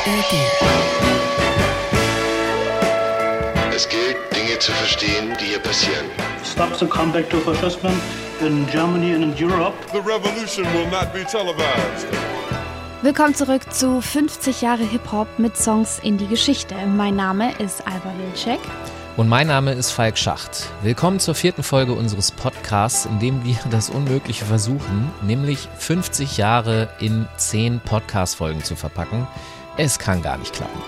ARD. Es gilt, Dinge zu verstehen, die hier passieren. stops the comeback to fascism in Germany and in Europe. The revolution will not be televised. Willkommen zurück zu 50 Jahre Hip-Hop mit Songs in die Geschichte. Mein Name ist Alba Wilczek. Und mein Name ist Falk Schacht. Willkommen zur vierten Folge unseres Podcasts, in dem wir das Unmögliche versuchen, nämlich 50 Jahre in 10 Podcast-Folgen zu verpacken. Es kann gar nicht klappen.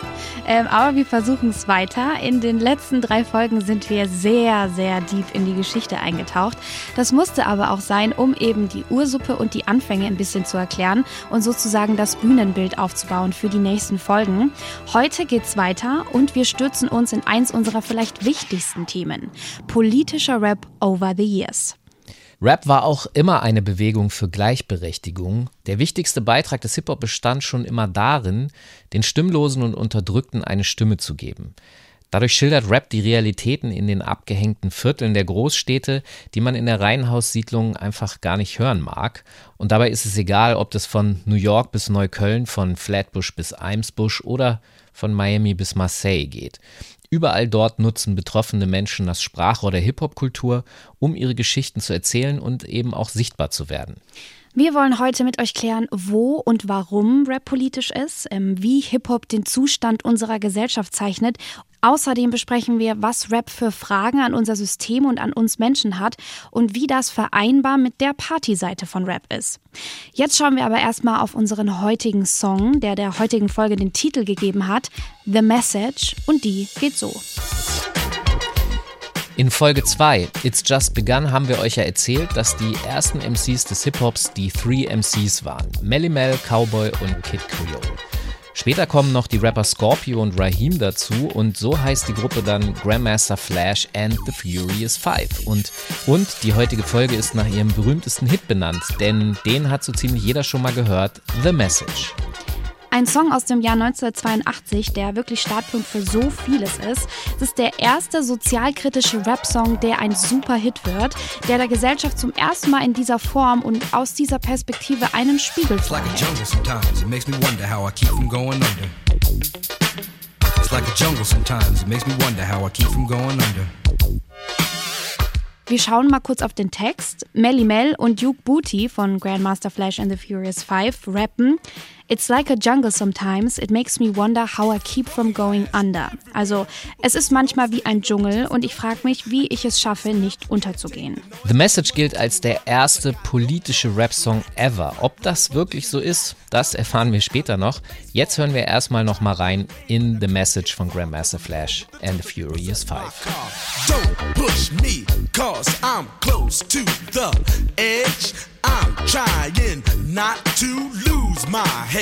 Ähm, aber wir versuchen es weiter. In den letzten drei Folgen sind wir sehr, sehr deep in die Geschichte eingetaucht. Das musste aber auch sein, um eben die Ursuppe und die Anfänge ein bisschen zu erklären und sozusagen das Bühnenbild aufzubauen für die nächsten Folgen. Heute geht's weiter und wir stürzen uns in eins unserer vielleicht wichtigsten Themen. Politischer Rap over the years. Rap war auch immer eine Bewegung für Gleichberechtigung. Der wichtigste Beitrag des Hip-Hop bestand schon immer darin, den Stimmlosen und Unterdrückten eine Stimme zu geben. Dadurch schildert Rap die Realitäten in den abgehängten Vierteln der Großstädte, die man in der Reihenhaussiedlung einfach gar nicht hören mag. Und dabei ist es egal, ob das von New York bis Neukölln, von Flatbush bis Eimsbusch oder von Miami bis Marseille geht. Überall dort nutzen betroffene Menschen das Sprachrohr der Hip-Hop-Kultur, um ihre Geschichten zu erzählen und eben auch sichtbar zu werden. Wir wollen heute mit euch klären, wo und warum Rap politisch ist, ähm, wie Hip-Hop den Zustand unserer Gesellschaft zeichnet. Außerdem besprechen wir, was Rap für Fragen an unser System und an uns Menschen hat und wie das vereinbar mit der Partyseite von Rap ist. Jetzt schauen wir aber erstmal auf unseren heutigen Song, der der heutigen Folge den Titel gegeben hat, The Message, und die geht so. In Folge 2, It's Just Begun, haben wir euch ja erzählt, dass die ersten MCs des Hip-Hops die Three MCs waren. Melly Mel, Cowboy und Kid Creole. Später kommen noch die Rapper Scorpio und Raheem dazu und so heißt die Gruppe dann Grandmaster Flash and the Furious Five. Und, und die heutige Folge ist nach ihrem berühmtesten Hit benannt, denn den hat so ziemlich jeder schon mal gehört, The Message. Ein Song aus dem Jahr 1982, der wirklich Startpunkt für so vieles ist. Es ist der erste sozialkritische Rap-Song, der ein Superhit wird, der der Gesellschaft zum ersten Mal in dieser Form und aus dieser Perspektive einen Spiegel vorhält. Wir schauen mal kurz auf den Text. Melly Mel und Duke Booty von Grandmaster Flash and the Furious Five rappen. It's like a jungle sometimes. It makes me wonder how I keep from going under. Also, es ist manchmal wie ein Dschungel und ich frage mich, wie ich es schaffe, nicht unterzugehen. The Message gilt als der erste politische Rap-Song ever. Ob das wirklich so ist, das erfahren wir später noch. Jetzt hören wir erstmal noch mal rein in The Message von Grandmaster Flash and the Furious Five. Don't push me, cause I'm close to the edge. I'm trying not to lose my head.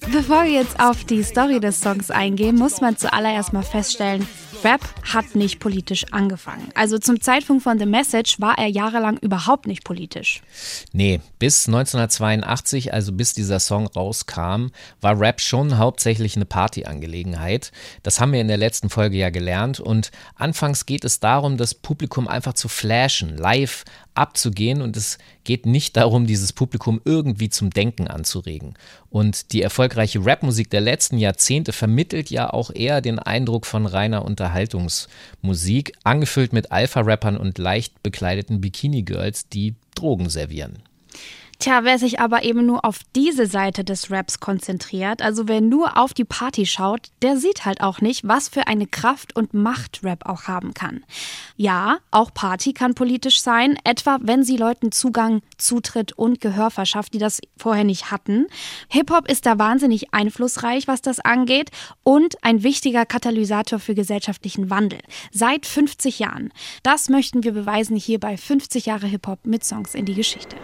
Bevor wir jetzt auf die Story des Songs eingehen, muss man zuallererst mal feststellen, Rap hat nicht politisch angefangen. Also zum Zeitpunkt von The Message war er jahrelang überhaupt nicht politisch. Nee, bis 1982, also bis dieser Song rauskam, war Rap schon hauptsächlich eine Partyangelegenheit. Das haben wir in der letzten Folge ja gelernt. Und anfangs geht es darum, das Publikum einfach zu flashen, live abzugehen. Und es geht nicht darum, dieses Publikum irgendwie zum Denken anzuregen. Und die erfolgreiche Rapmusik der letzten Jahrzehnte vermittelt ja auch eher den Eindruck von reiner Unterhaltungsmusik, angefüllt mit Alpha-Rappern und leicht bekleideten Bikini-Girls, die Drogen servieren. Tja, wer sich aber eben nur auf diese Seite des Raps konzentriert, also wer nur auf die Party schaut, der sieht halt auch nicht, was für eine Kraft und Macht Rap auch haben kann. Ja, auch Party kann politisch sein, etwa wenn sie Leuten Zugang, Zutritt und Gehör verschafft, die das vorher nicht hatten. Hip-Hop ist da wahnsinnig einflussreich, was das angeht und ein wichtiger Katalysator für gesellschaftlichen Wandel. Seit 50 Jahren. Das möchten wir beweisen hier bei 50 Jahre Hip-Hop mit Songs in die Geschichte.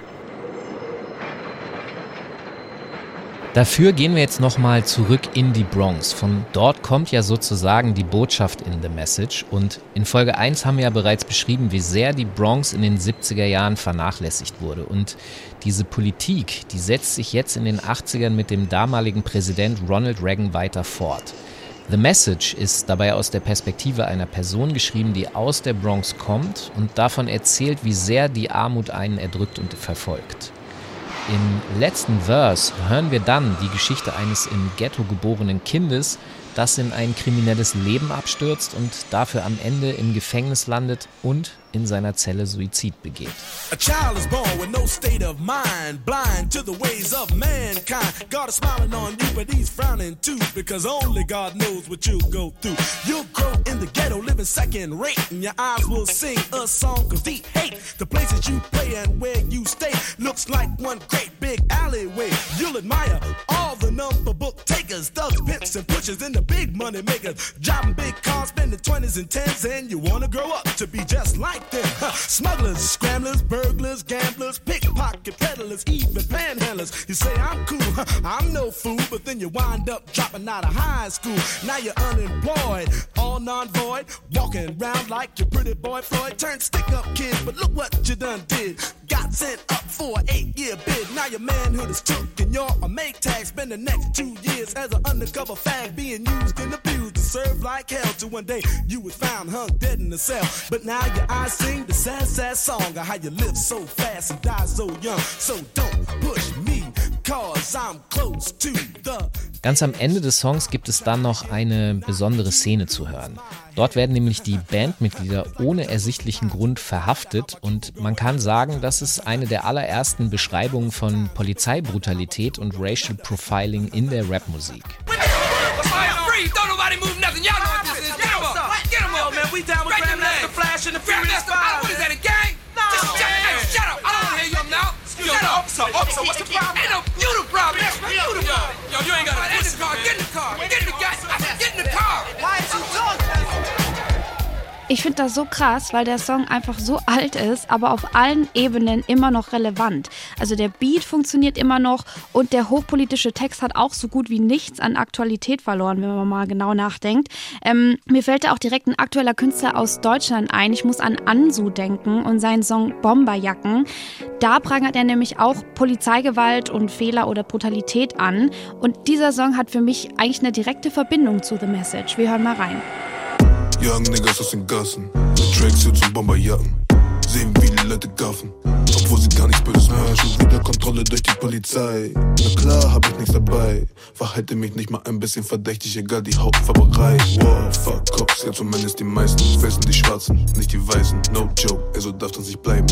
Dafür gehen wir jetzt nochmal zurück in die Bronx. Von dort kommt ja sozusagen die Botschaft in The Message. Und in Folge 1 haben wir ja bereits beschrieben, wie sehr die Bronx in den 70er Jahren vernachlässigt wurde. Und diese Politik, die setzt sich jetzt in den 80ern mit dem damaligen Präsident Ronald Reagan weiter fort. The Message ist dabei aus der Perspektive einer Person geschrieben, die aus der Bronx kommt und davon erzählt, wie sehr die Armut einen erdrückt und verfolgt. Im letzten Verse hören wir dann die Geschichte eines im Ghetto geborenen Kindes, das in ein kriminelles Leben abstürzt und dafür am Ende im Gefängnis landet und in seiner Zelle Suizid begeht. A child is born with no state of mind, blind to the ways of mankind. God is smiling on you, but he's frowning too, because only God knows what you'll go through. You'll grow in the ghetto, living second rate, and your eyes will sing a song of hate. The places you play and where you stay looks like one. Driving big cars, spending 20s and 10s, and you wanna grow up to be just like them. Huh. Smugglers, scramblers, burglars, gamblers, pickpocket peddlers, even panhandlers. You say I'm cool, huh, I'm no fool, but then you wind up dropping out of high school. Now you're unemployed, all non-void, walking around like your pretty boy Floyd. Turned stick-up kid, but look what you done did. Got sent up for an eight-year bid. Now your manhood is took and you're a make tag. Spend the next two years as an undercover fag, being used and abused to serve like hell. Till one day you was found hung dead in the cell. But now your eyes sing the sad, sad song of how you live so fast and die so young. So don't push me, cause I'm close to the. Ganz am Ende des Songs gibt es dann noch eine besondere Szene zu hören. Dort werden nämlich die Bandmitglieder ohne ersichtlichen Grund verhaftet und man kann sagen, das ist eine der allerersten Beschreibungen von Polizeibrutalität und Racial Profiling in der Rapmusik. Excuse shut me, up. officer, officer, what's the problem? Ain't no, you the problem. You the problem. Yo, you ain't got to Get in the car. Get in the car. Get in the car. I said, Get in the car. Why is you talking? Ich finde das so krass, weil der Song einfach so alt ist, aber auf allen Ebenen immer noch relevant. Also der Beat funktioniert immer noch und der hochpolitische Text hat auch so gut wie nichts an Aktualität verloren, wenn man mal genau nachdenkt. Ähm, mir fällt da auch direkt ein aktueller Künstler aus Deutschland ein. Ich muss an Ansu denken und seinen Song Bomberjacken. Da prangert er nämlich auch Polizeigewalt und Fehler oder Brutalität an. Und dieser Song hat für mich eigentlich eine direkte Verbindung zu The Message. Wir hören mal rein. Young Niggas aus den Gassen, mit Tracksuits und Bomberjacken. Sehen wie die Leute gaffen, obwohl sie gar nichts Böses machen. Schon wieder Kontrolle durch die Polizei. Na klar, hab ich nichts dabei. Verhalte mich nicht mal ein bisschen verdächtig, egal die Hautfarberei. Wow, fuck Cops, ja zumindest die meisten. Fressen die Schwarzen, nicht die Weißen. No joke, ey, so darf das nicht bleiben.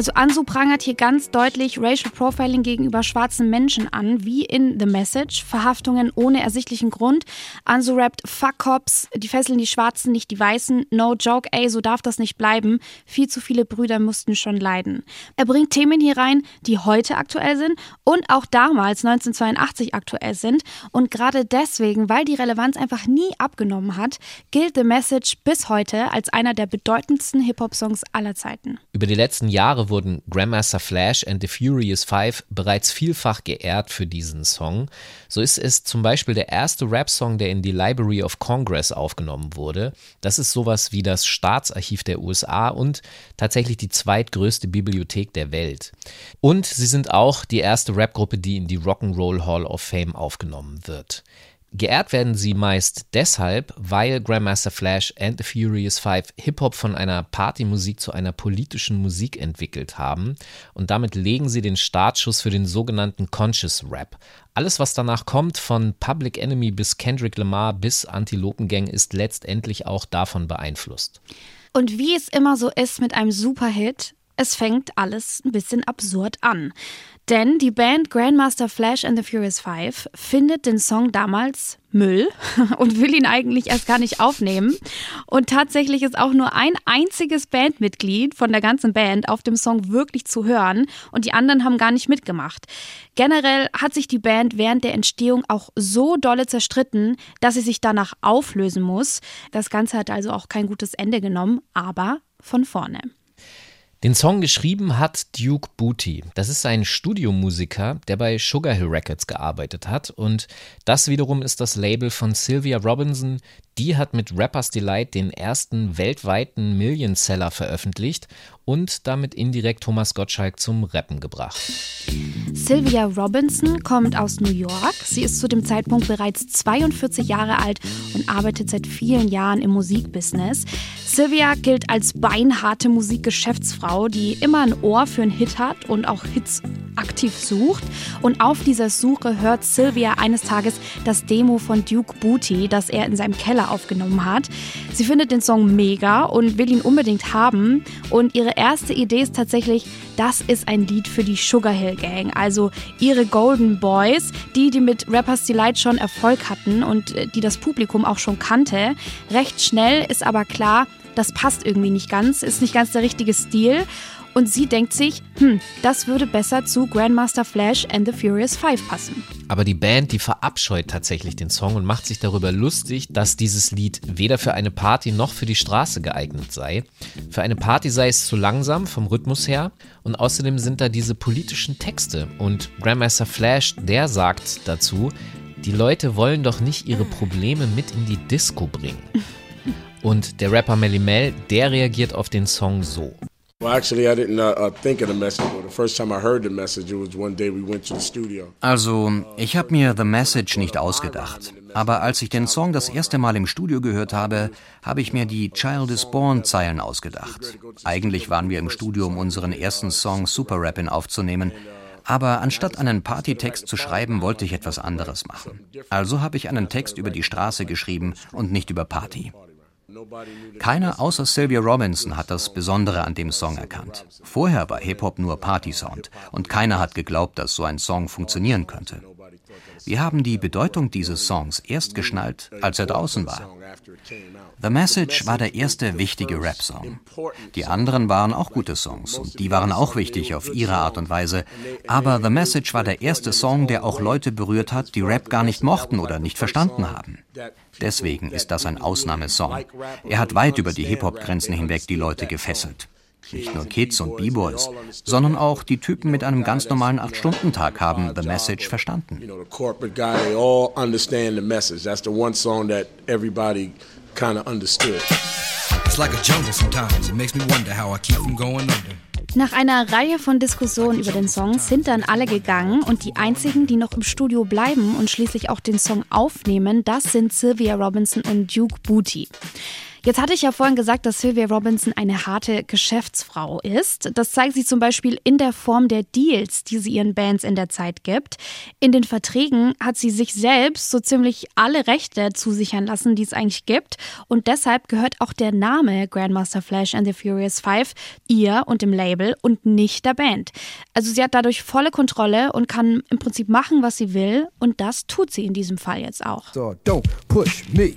Also Ansu prangert hier ganz deutlich Racial Profiling gegenüber schwarzen Menschen an, wie in The Message. Verhaftungen ohne ersichtlichen Grund. Ansu rappt Fuck Cops, die fesseln die Schwarzen, nicht die Weißen. No joke, ey, so darf das nicht bleiben. Viel zu viele Brüder mussten schon leiden. Er bringt Themen hier rein, die heute aktuell sind und auch damals 1982 aktuell sind. Und gerade deswegen, weil die Relevanz einfach nie abgenommen hat, gilt The Message bis heute als einer der bedeutendsten Hip-Hop-Songs aller Zeiten. Über die letzten Jahre wurden Grandmaster Flash and the Furious Five bereits vielfach geehrt für diesen Song. So ist es zum Beispiel der erste Rap-Song, der in die Library of Congress aufgenommen wurde. Das ist sowas wie das Staatsarchiv der USA und tatsächlich die zweitgrößte Bibliothek der Welt. Und sie sind auch die erste Rap-Gruppe, die in die Rock'n'Roll Hall of Fame aufgenommen wird. Geehrt werden sie meist deshalb, weil Grandmaster Flash and the Furious Five Hip-Hop von einer Partymusik zu einer politischen Musik entwickelt haben und damit legen sie den Startschuss für den sogenannten Conscious Rap. Alles, was danach kommt, von Public Enemy bis Kendrick Lamar bis Antilopengang, ist letztendlich auch davon beeinflusst. Und wie es immer so ist mit einem Superhit, es fängt alles ein bisschen absurd an. Denn die Band Grandmaster Flash and the Furious Five findet den Song damals Müll und will ihn eigentlich erst gar nicht aufnehmen. Und tatsächlich ist auch nur ein einziges Bandmitglied von der ganzen Band auf dem Song wirklich zu hören und die anderen haben gar nicht mitgemacht. Generell hat sich die Band während der Entstehung auch so dolle zerstritten, dass sie sich danach auflösen muss. Das Ganze hat also auch kein gutes Ende genommen, aber von vorne. Den Song geschrieben hat Duke Booty. Das ist ein Studiomusiker, der bei Sugar Hill Records gearbeitet hat. Und das wiederum ist das Label von Sylvia Robinson, Die hat mit Rappers Delight den ersten weltweiten Million-Seller veröffentlicht und damit indirekt Thomas Gottschalk zum Rappen gebracht. Sylvia Robinson kommt aus New York. Sie ist zu dem Zeitpunkt bereits 42 Jahre alt und arbeitet seit vielen Jahren im Musikbusiness. Sylvia gilt als beinharte Musikgeschäftsfrau, die immer ein Ohr für einen Hit hat und auch Hits aktiv sucht. Und auf dieser Suche hört Sylvia eines Tages das Demo von Duke Booty, das er in seinem Keller aufgenommen hat. Sie findet den Song mega und will ihn unbedingt haben. Und ihre erste Idee ist tatsächlich, das ist ein Lied für die Sugar Hill Gang, also ihre Golden Boys, die, die mit Rappers Delight schon Erfolg hatten und äh, die das Publikum auch schon kannte. Recht schnell ist aber klar, das passt irgendwie nicht ganz, ist nicht ganz der richtige Stil. Und sie denkt sich, hm, das würde besser zu Grandmaster Flash and the Furious Five passen. Aber die Band, die verabscheut tatsächlich den Song und macht sich darüber lustig, dass dieses Lied weder für eine Party noch für die Straße geeignet sei. Für eine Party sei es zu langsam vom Rhythmus her und außerdem sind da diese politischen Texte. Und Grandmaster Flash, der sagt dazu, die Leute wollen doch nicht ihre Probleme mit in die Disco bringen. Und der Rapper Melly Mel, der reagiert auf den Song so. Also, ich habe mir The Message nicht ausgedacht. Aber als ich den Song das erste Mal im Studio gehört habe, habe ich mir die Child is Born Zeilen ausgedacht. Eigentlich waren wir im Studio, um unseren ersten Song Super Rappin' aufzunehmen. Aber anstatt einen Partytext zu schreiben, wollte ich etwas anderes machen. Also habe ich einen Text über die Straße geschrieben und nicht über Party. Keiner außer Sylvia Robinson hat das Besondere an dem Song erkannt. Vorher war Hip-Hop nur Party-Sound und keiner hat geglaubt, dass so ein Song funktionieren könnte. Wir haben die Bedeutung dieses Songs erst geschnallt, als er draußen war. The Message war der erste wichtige Rap-Song. Die anderen waren auch gute Songs und die waren auch wichtig auf ihre Art und Weise. Aber The Message war der erste Song, der auch Leute berührt hat, die Rap gar nicht mochten oder nicht verstanden haben. Deswegen ist das ein Ausnahmesong. Er hat weit über die Hip-Hop-Grenzen hinweg die Leute gefesselt. Nicht nur Kids und B-Boys, sondern auch die Typen mit einem ganz normalen 8-Stunden-Tag haben The Message verstanden. It's like a jungle sometimes. It makes me wonder how I keep from going under. Nach einer Reihe von Diskussionen über den Song sind dann alle gegangen und die einzigen, die noch im Studio bleiben und schließlich auch den Song aufnehmen, das sind Sylvia Robinson und Duke Booty. Jetzt hatte ich ja vorhin gesagt, dass Sylvia Robinson eine harte Geschäftsfrau ist. Das zeigt sie zum Beispiel in der Form der Deals, die sie ihren Bands in der Zeit gibt. In den Verträgen hat sie sich selbst so ziemlich alle Rechte zusichern lassen, die es eigentlich gibt. Und deshalb gehört auch der Name Grandmaster Flash and the Furious Five ihr und dem Label und nicht der Band. Also sie hat dadurch volle Kontrolle und kann im Prinzip machen, was sie will. Und das tut sie in diesem Fall jetzt auch. So don't push me.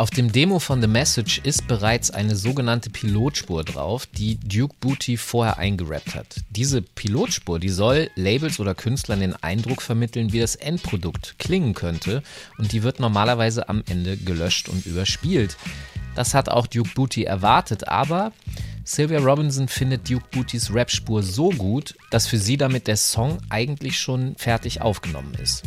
Auf dem Demo von The Message ist bereits eine sogenannte Pilotspur drauf, die Duke Booty vorher eingerappt hat. Diese Pilotspur, die soll Labels oder Künstlern den Eindruck vermitteln, wie das Endprodukt klingen könnte und die wird normalerweise am Ende gelöscht und überspielt. Das hat auch Duke Booty erwartet, aber Sylvia Robinson findet Duke Bootys Rapspur so gut, dass für sie damit der Song eigentlich schon fertig aufgenommen ist.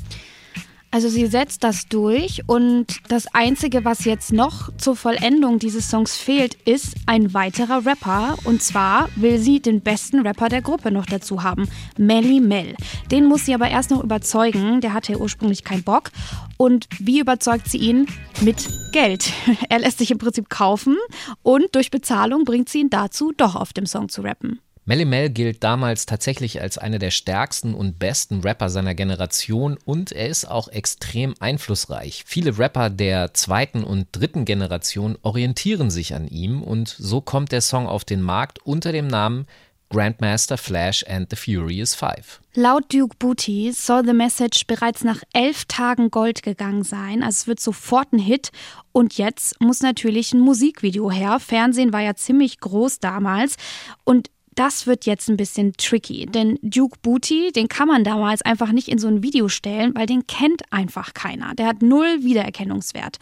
Also sie setzt das durch und das Einzige, was jetzt noch zur Vollendung dieses Songs fehlt, ist ein weiterer Rapper. Und zwar will sie den besten Rapper der Gruppe noch dazu haben, Melly Mel. Den muss sie aber erst noch überzeugen, der hatte ursprünglich keinen Bock. Und wie überzeugt sie ihn? Mit Geld. Er lässt sich im Prinzip kaufen und durch Bezahlung bringt sie ihn dazu, doch auf dem Song zu rappen. Melly Mel gilt damals tatsächlich als einer der stärksten und besten Rapper seiner Generation und er ist auch extrem einflussreich. Viele Rapper der zweiten und dritten Generation orientieren sich an ihm und so kommt der Song auf den Markt unter dem Namen Grandmaster Flash and the Furious Five. Laut Duke Booty soll The Message bereits nach elf Tagen Gold gegangen sein. Also es wird sofort ein Hit. Und jetzt muss natürlich ein Musikvideo her. Fernsehen war ja ziemlich groß damals. Und das wird jetzt ein bisschen tricky, denn Duke Booty, den kann man damals einfach nicht in so ein Video stellen, weil den kennt einfach keiner. Der hat null Wiedererkennungswert.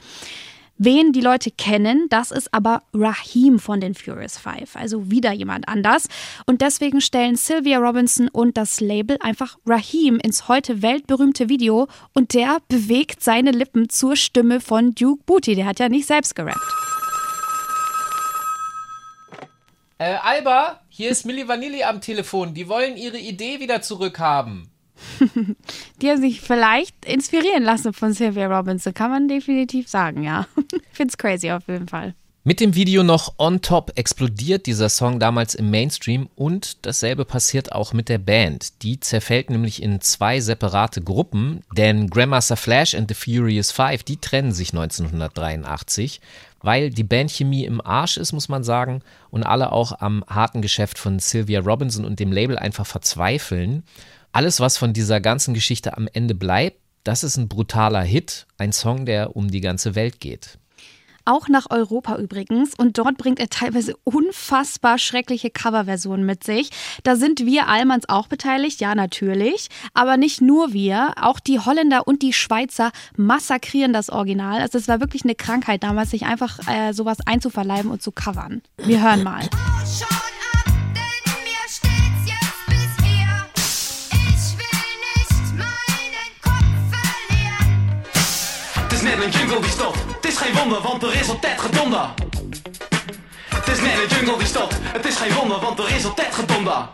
Wen die Leute kennen, das ist aber Raheem von den Furious Five, also wieder jemand anders. Und deswegen stellen Sylvia Robinson und das Label einfach Raheem ins heute weltberühmte Video und der bewegt seine Lippen zur Stimme von Duke Booty. Der hat ja nicht selbst gerappt. Äh, Alba, hier ist Milli Vanilli am Telefon. Die wollen ihre Idee wieder zurückhaben. die haben sich vielleicht inspirieren lassen von Sylvia Robinson, kann man definitiv sagen, ja. Find's crazy auf jeden Fall. Mit dem Video noch on top explodiert dieser Song damals im Mainstream und dasselbe passiert auch mit der Band. Die zerfällt nämlich in zwei separate Gruppen, denn Grandmaster Flash and the Furious Five, die trennen sich 1983, weil die Bandchemie im Arsch ist, muss man sagen, und alle auch am harten Geschäft von Sylvia Robinson und dem Label einfach verzweifeln. Alles, was von dieser ganzen Geschichte am Ende bleibt, das ist ein brutaler Hit, ein Song, der um die ganze Welt geht. Auch nach Europa übrigens. Und dort bringt er teilweise unfassbar schreckliche Coverversionen mit sich. Da sind wir Allmanns auch beteiligt, ja, natürlich. Aber nicht nur wir. Auch die Holländer und die Schweizer massakrieren das Original. Also, es war wirklich eine Krankheit damals, sich einfach äh, sowas einzuverleiben und zu covern. Wir hören mal. net een jungle die stopt. Het is geen wonder, want er is altijd gedonder. Het is net een jungle die stopt. Het is geen wonder, want er is altijd gedonder.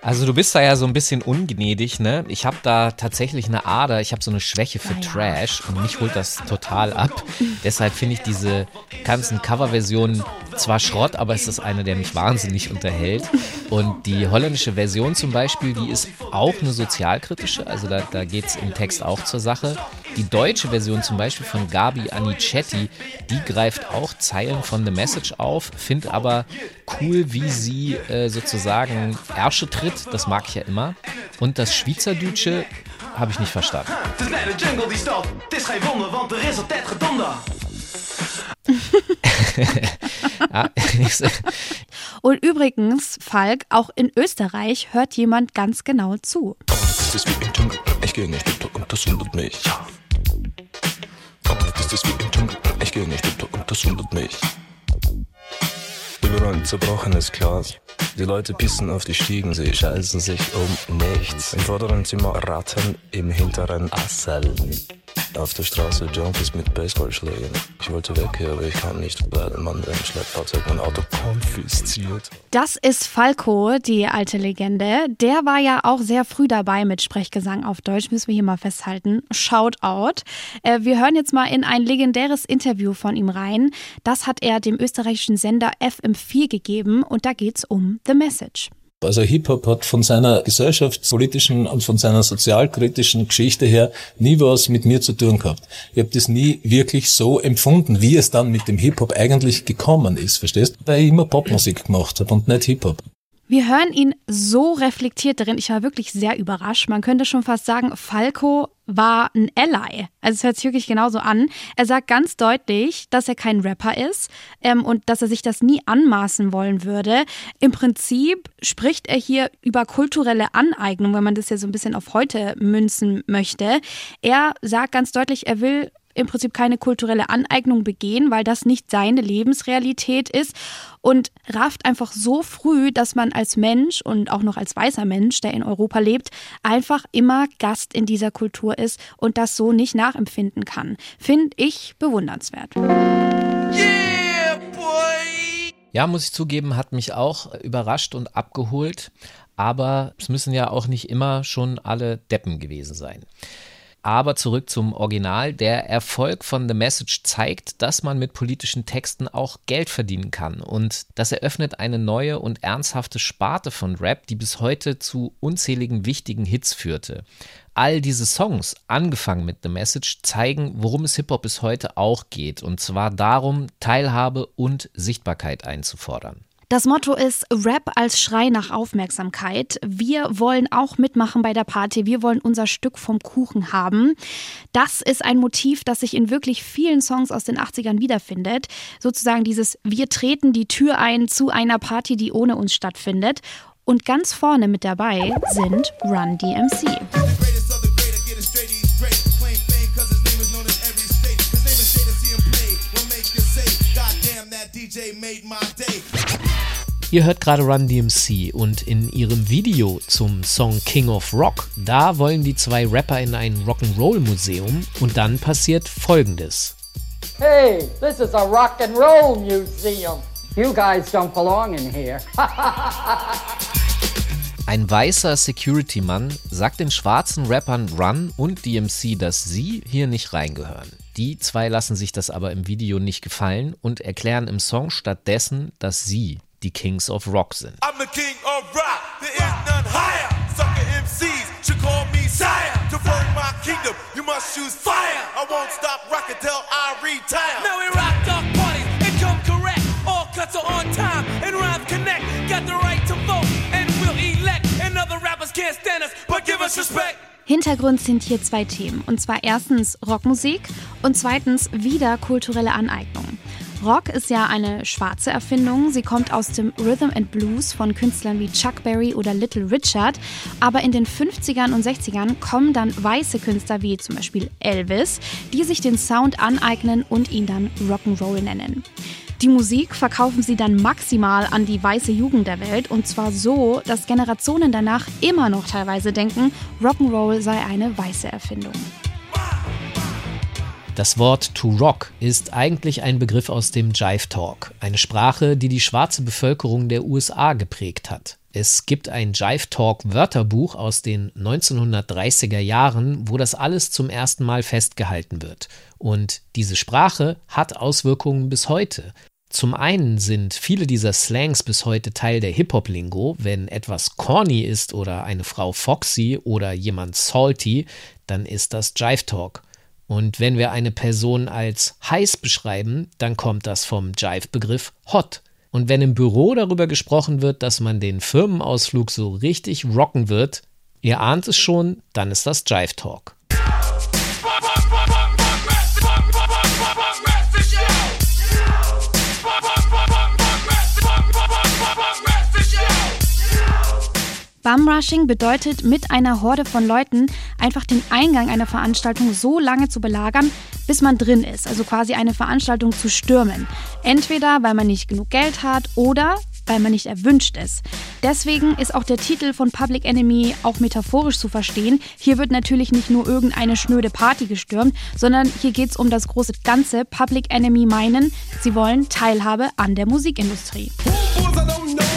Also du bist da ja so ein bisschen ungnädig, ne? Ich habe da tatsächlich eine Ader, ich habe so eine Schwäche für Trash und mich holt das total ab. Deshalb finde ich diese ganzen Coverversionen zwar Schrott, aber es ist eine, der mich wahnsinnig unterhält. Und die holländische Version zum Beispiel, die ist auch eine sozialkritische, also da, da geht es im Text auch zur Sache. Die deutsche Version zum Beispiel von Gabi Anicetti, die greift auch Zeilen von The Message auf, findet aber cool, wie sie äh, sozusagen Ärsche tritt. Das mag ich ja immer. Und das Schweizerdeutsche habe ich nicht verstanden. Het is net jungle die stopt. Het is geen wonder, want er is altijd gedonder. ja, Und übrigens, Falk, auch in Österreich hört jemand ganz genau zu. Ich gehe nicht unter und das wundert mich. Ich gehe nicht unter und das wundert mich. Überall ein zerbrochenes Glas. Die Leute pissen auf die Stiegen, sie scheißen sich um nichts. Im vorderen Zimmer Ratten, im hinteren Asseln. Auf der Straße Junkies mit Baseballschlägen. Ich wollte weg aber ich kam nicht, ein Mann im Schleppfahrzeug mein Auto konfisziert. Das ist Falco, die alte Legende. Der war ja auch sehr früh dabei mit Sprechgesang auf Deutsch, müssen wir hier mal festhalten. Shoutout. Äh, wir hören jetzt mal in ein legendäres Interview von ihm rein. Das hat er dem österreichischen Sender FM4 gegeben und da geht's um The Message. Also Hip-Hop hat von seiner gesellschaftspolitischen und von seiner sozialkritischen Geschichte her nie was mit mir zu tun gehabt. Ich habe das nie wirklich so empfunden, wie es dann mit dem Hip-Hop eigentlich gekommen ist, verstehst? Weil ich immer Popmusik gemacht habe und nicht Hip-Hop. Wir hören ihn so reflektiert darin. Ich war wirklich sehr überrascht. Man könnte schon fast sagen, Falco war ein Ally. Also es hört sich wirklich genauso an. Er sagt ganz deutlich, dass er kein Rapper ist ähm, und dass er sich das nie anmaßen wollen würde. Im Prinzip spricht er hier über kulturelle Aneignung, wenn man das ja so ein bisschen auf heute münzen möchte. Er sagt ganz deutlich, er will im Prinzip keine kulturelle Aneignung begehen, weil das nicht seine Lebensrealität ist und rafft einfach so früh, dass man als Mensch und auch noch als weißer Mensch, der in Europa lebt, einfach immer Gast in dieser Kultur ist und das so nicht nachempfinden kann. Finde ich bewundernswert. Yeah, boy! Ja, muss ich zugeben, hat mich auch überrascht und abgeholt. Aber es müssen ja auch nicht immer schon alle Deppen gewesen sein. Aber zurück zum Original. Der Erfolg von The Message zeigt, dass man mit politischen Texten auch Geld verdienen kann. Und das eröffnet eine neue und ernsthafte Sparte von Rap, die bis heute zu unzähligen wichtigen Hits führte. All diese Songs, angefangen mit The Message, zeigen, worum es Hip-Hop bis heute auch geht. Und zwar darum, Teilhabe und Sichtbarkeit einzufordern. Das Motto ist Rap als Schrei nach Aufmerksamkeit. Wir wollen auch mitmachen bei der Party. Wir wollen unser Stück vom Kuchen haben. Das ist ein Motiv, das sich in wirklich vielen Songs aus den 80ern wiederfindet. Sozusagen dieses Wir treten die Tür ein zu einer Party, die ohne uns stattfindet. Und ganz vorne mit dabei sind Run DMC. Ihr hört gerade Run DMC und in ihrem Video zum Song King of Rock, da wollen die zwei Rapper in ein Rock'n'Roll Museum und dann passiert folgendes. Hey, this is a rock and roll museum. You guys don't belong in here. Ein weißer Security-Mann sagt den schwarzen Rappern Run und DMC, dass sie hier nicht reingehören. Die zwei lassen sich das aber im Video nicht gefallen und erklären im Song stattdessen, dass sie die Kings of Rock sind. I'm the king of rock, there is none higher. Sucker MCs should call me sire. To burn my kingdom, you must choose fire. I won't stop rocking till I retire. Now we rock dog parties and come correct. All cuts are on time and rhymes connect. Got the right to vote and we'll elect. And other rappers can't stand us, but give us respect. Hintergrund sind hier zwei Themen. Und zwar erstens Rockmusik und zweitens wieder kulturelle Aneignung. Rock ist ja eine schwarze Erfindung. Sie kommt aus dem Rhythm and Blues von Künstlern wie Chuck Berry oder Little Richard. Aber in den 50ern und 60ern kommen dann weiße Künstler wie zum Beispiel Elvis, die sich den Sound aneignen und ihn dann Rock'n'Roll nennen. Die Musik verkaufen sie dann maximal an die weiße Jugend der Welt und zwar so, dass Generationen danach immer noch teilweise denken, Rock'n'Roll sei eine weiße Erfindung. Das Wort to rock ist eigentlich ein Begriff aus dem Jive Talk, eine Sprache, die die schwarze Bevölkerung der USA geprägt hat. Es gibt ein Jive Talk Wörterbuch aus den 1930er Jahren, wo das alles zum ersten Mal festgehalten wird. Und diese Sprache hat Auswirkungen bis heute. Zum einen sind viele dieser Slangs bis heute Teil der Hip-Hop-Lingo. Wenn etwas corny ist oder eine Frau foxy oder jemand salty, dann ist das Jive Talk. Und wenn wir eine Person als heiß beschreiben, dann kommt das vom Jive-Begriff hot. Und wenn im Büro darüber gesprochen wird, dass man den Firmenausflug so richtig rocken wird, ihr ahnt es schon, dann ist das Jive Talk. Bumrushing bedeutet, mit einer Horde von Leuten einfach den Eingang einer Veranstaltung so lange zu belagern, bis man drin ist, also quasi eine Veranstaltung zu stürmen. Entweder weil man nicht genug Geld hat oder weil man nicht erwünscht ist. Deswegen ist auch der Titel von Public Enemy auch metaphorisch zu verstehen. Hier wird natürlich nicht nur irgendeine schnöde Party gestürmt, sondern hier geht es um das große Ganze. Public Enemy meinen, sie wollen Teilhabe an der Musikindustrie.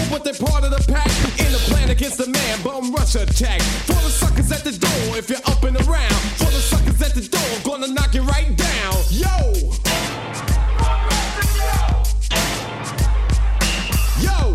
But they're part of the pack in the plan against the man. Bum rush attack for the suckers at the door. If you're up and around, for the suckers at the door, gonna knock it right down. Yo. Yo.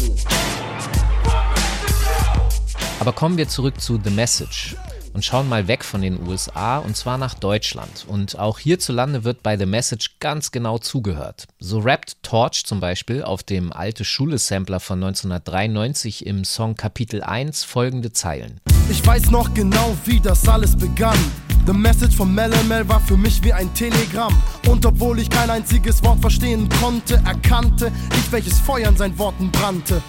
Aber kommen wir zurück zu The Message und schauen mal weg von den USA und zwar nach Deutschland. Und auch hierzulande wird bei The Message ganz genau zugehört. So rappt Torch zum Beispiel auf dem alte Schule-Sampler von 1993 im Song Kapitel 1 folgende Zeilen. Ich weiß noch genau, wie das alles begann. The Message von Melamel war für mich wie ein Telegramm. Und obwohl ich kein einziges Wort verstehen konnte, erkannte ich, welches Feuer in seinen Worten brannte.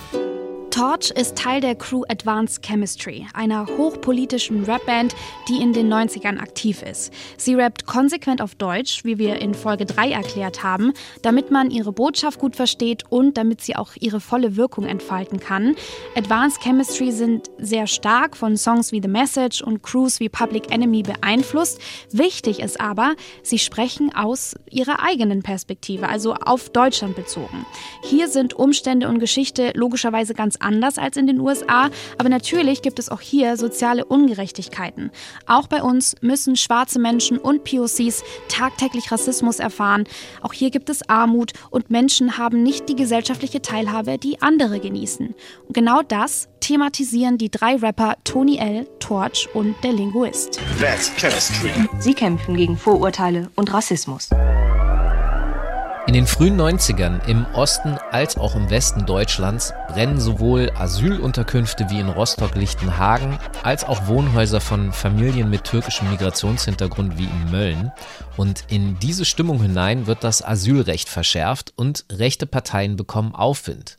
Torch ist Teil der Crew Advanced Chemistry, einer hochpolitischen Rapband, die in den 90ern aktiv ist. Sie rappt konsequent auf Deutsch, wie wir in Folge 3 erklärt haben, damit man ihre Botschaft gut versteht und damit sie auch ihre volle Wirkung entfalten kann. Advanced Chemistry sind sehr stark von Songs wie The Message und Crews wie Public Enemy beeinflusst. Wichtig ist aber, sie sprechen aus ihrer eigenen Perspektive, also auf Deutschland bezogen. Hier sind Umstände und Geschichte logischerweise ganz anders als in den USA, aber natürlich gibt es auch hier soziale Ungerechtigkeiten. Auch bei uns müssen schwarze Menschen und POCs tagtäglich Rassismus erfahren. Auch hier gibt es Armut und Menschen haben nicht die gesellschaftliche Teilhabe, die andere genießen. Und genau das thematisieren die drei Rapper Tony L., Torch und der Linguist. Sie kämpfen gegen Vorurteile und Rassismus. In den frühen 90ern im Osten als auch im Westen Deutschlands brennen sowohl Asylunterkünfte wie in Rostock-Lichtenhagen als auch Wohnhäuser von Familien mit türkischem Migrationshintergrund wie in Mölln. Und in diese Stimmung hinein wird das Asylrecht verschärft und rechte Parteien bekommen Aufwind.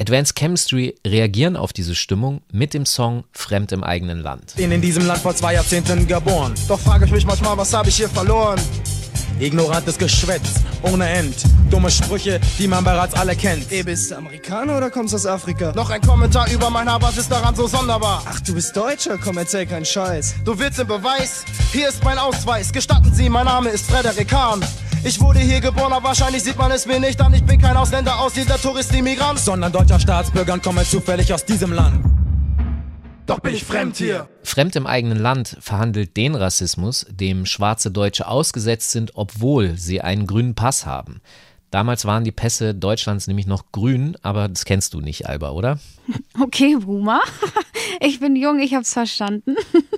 Advanced Chemistry reagieren auf diese Stimmung mit dem Song Fremd im eigenen Land. Bin in diesem Land vor zwei Jahrzehnten geboren. Doch frage ich mich manchmal, was habe ich hier verloren? Ignorantes Geschwätz, ohne End. Dumme Sprüche, die man bereits alle kennt. Ey, bist du Amerikaner oder kommst aus Afrika? Noch ein Kommentar über mein Haar, was ist daran so sonderbar? Ach, du bist Deutscher? Komm, erzähl keinen Scheiß. Du willst den Beweis? Hier ist mein Ausweis. Gestatten Sie, mein Name ist Frederik Hahn. Ich wurde hier geboren, aber wahrscheinlich sieht man es mir nicht an. Ich bin kein Ausländer, Ausländer, Tourist, Immigrant. Sondern deutscher Staatsbürger und komme zufällig aus diesem Land. Doch bin ich fremd hier. Fremd im eigenen Land verhandelt den Rassismus, dem schwarze Deutsche ausgesetzt sind, obwohl sie einen grünen Pass haben. Damals waren die Pässe Deutschlands nämlich noch grün, aber das kennst du nicht, Alba, oder? Okay, Boomer. Ich bin jung, ich hab's verstanden.